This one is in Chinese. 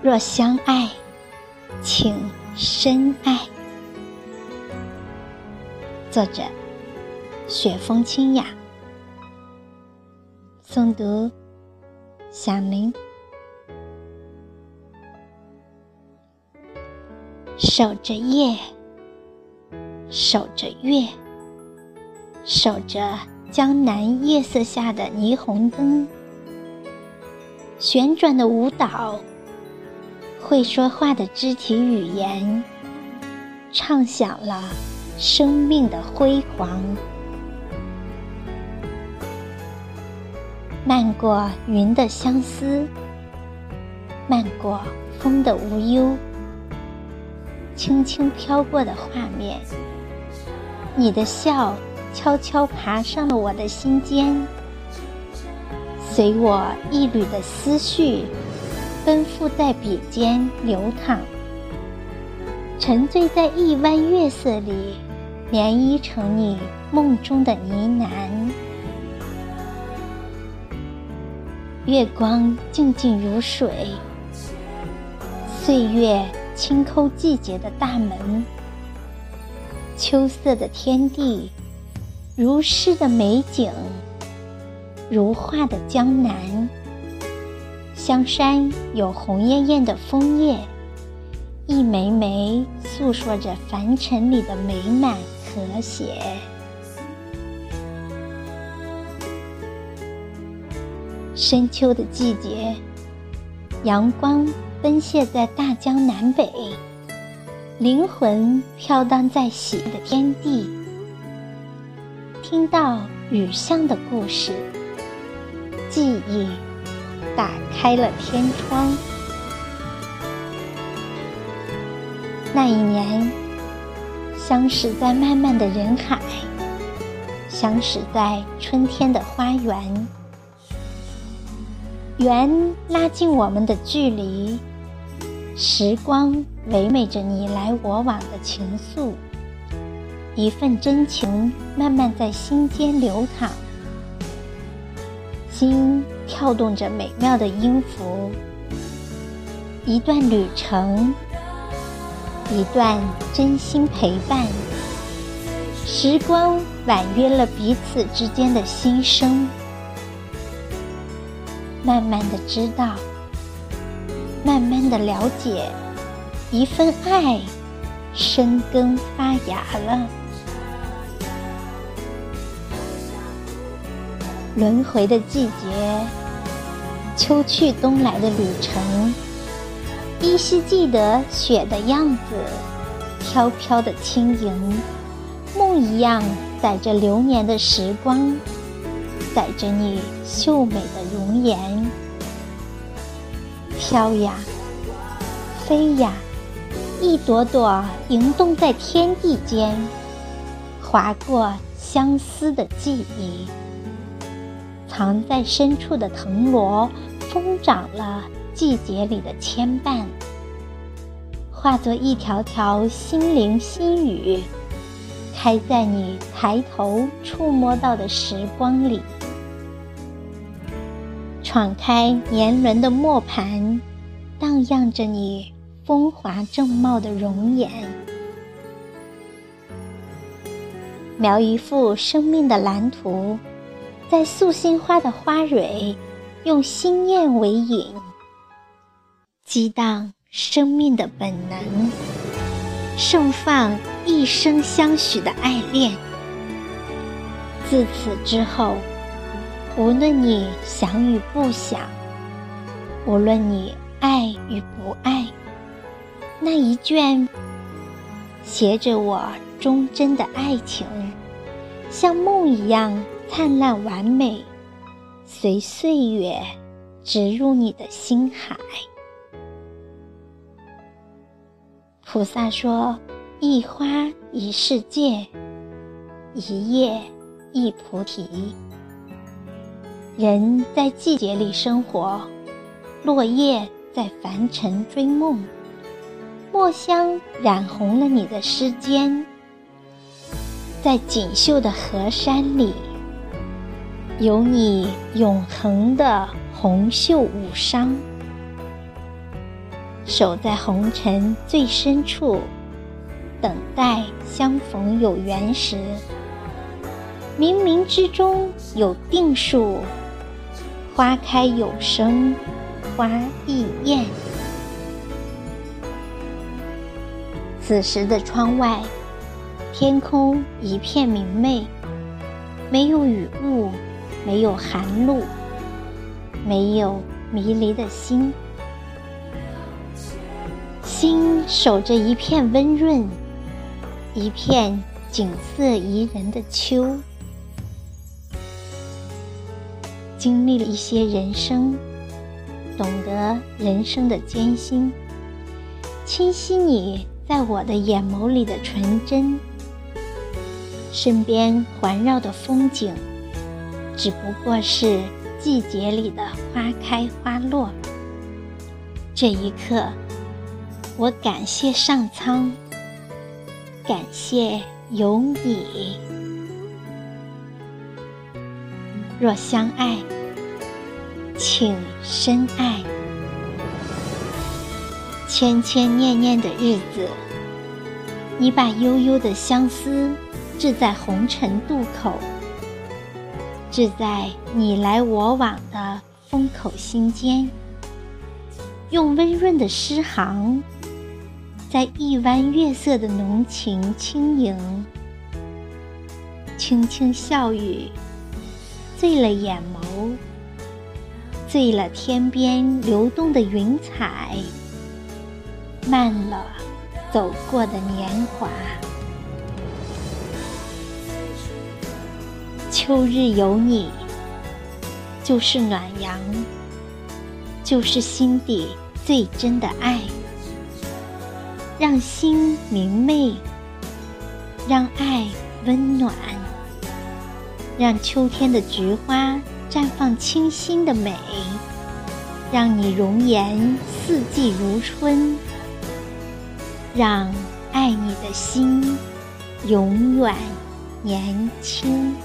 若相爱，请深爱。作者：雪风清雅。诵读：响铃。守着夜，守着月，守着江南夜色下的霓虹灯，旋转的舞蹈，会说话的肢体语言，唱响了生命的辉煌。漫过云的相思，漫过风的无忧。轻轻飘过的画面，你的笑悄悄爬上了我的心间，随我一缕的思绪，奔赴在笔尖流淌，沉醉在一弯月色里，涟漪成你梦中的呢喃。月光静静如水，岁月。轻叩季节的大门，秋色的天地，如诗的美景，如画的江南。香山有红艳艳的枫叶，一枚枚诉说着凡尘里的美满和谐。深秋的季节，阳光。奔泻在大江南北，灵魂飘荡在喜的天地。听到雨巷的故事，记忆打开了天窗。那一年，相识在漫漫的人海，相识在春天的花园，缘拉近我们的距离。时光唯美着你来我往的情愫，一份真情慢慢在心间流淌，心跳动着美妙的音符，一段旅程，一段真心陪伴，时光婉约了彼此之间的心声，慢慢的知道。慢慢的了解，一份爱生根发芽了。轮回的季节，秋去冬来的旅程，依稀记得雪的样子，飘飘的轻盈，梦一样载着流年的时光，载着你秀美的容颜。飘呀，飞呀，一朵朵盈动在天地间，划过相思的记忆。藏在深处的藤萝，疯长了季节里的牵绊，化作一条条心灵心语，开在你抬头触摸到的时光里。闯开年轮的磨盘，荡漾着你风华正茂的容颜，描一幅生命的蓝图，在素心花的花蕊，用心念为引，激荡生命的本能，盛放一生相许的爱恋。自此之后。无论你想与不想，无论你爱与不爱，那一卷携着我忠贞的爱情，像梦一样灿烂完美，随岁月植入你的心海。菩萨说：“一花一世界，一叶一菩提。”人在季节里生活，落叶在凡尘追梦，墨香染红了你的诗笺，在锦绣的河山里，有你永恒的红袖舞裳。守在红尘最深处，等待相逢有缘时。冥冥之中有定数，花开有声，花亦艳。此时的窗外，天空一片明媚，没有雨雾，没有寒露，没有迷离的心，心守着一片温润，一片景色宜人的秋。经历了一些人生，懂得人生的艰辛，清晰你在我的眼眸里的纯真。身边环绕的风景，只不过是季节里的花开花落。这一刻，我感谢上苍，感谢有你。若相爱，请深爱。千千念念的日子，你把悠悠的相思掷在红尘渡口，置在你来我往的风口心间，用温润的诗行，在一弯月色的浓情轻盈，轻轻笑语。醉了眼眸，醉了天边流动的云彩，慢了走过的年华。秋日有你，就是暖阳，就是心底最真的爱，让心明媚，让爱温暖。让秋天的菊花绽放清新的美，让你容颜四季如春，让爱你的心永远年轻。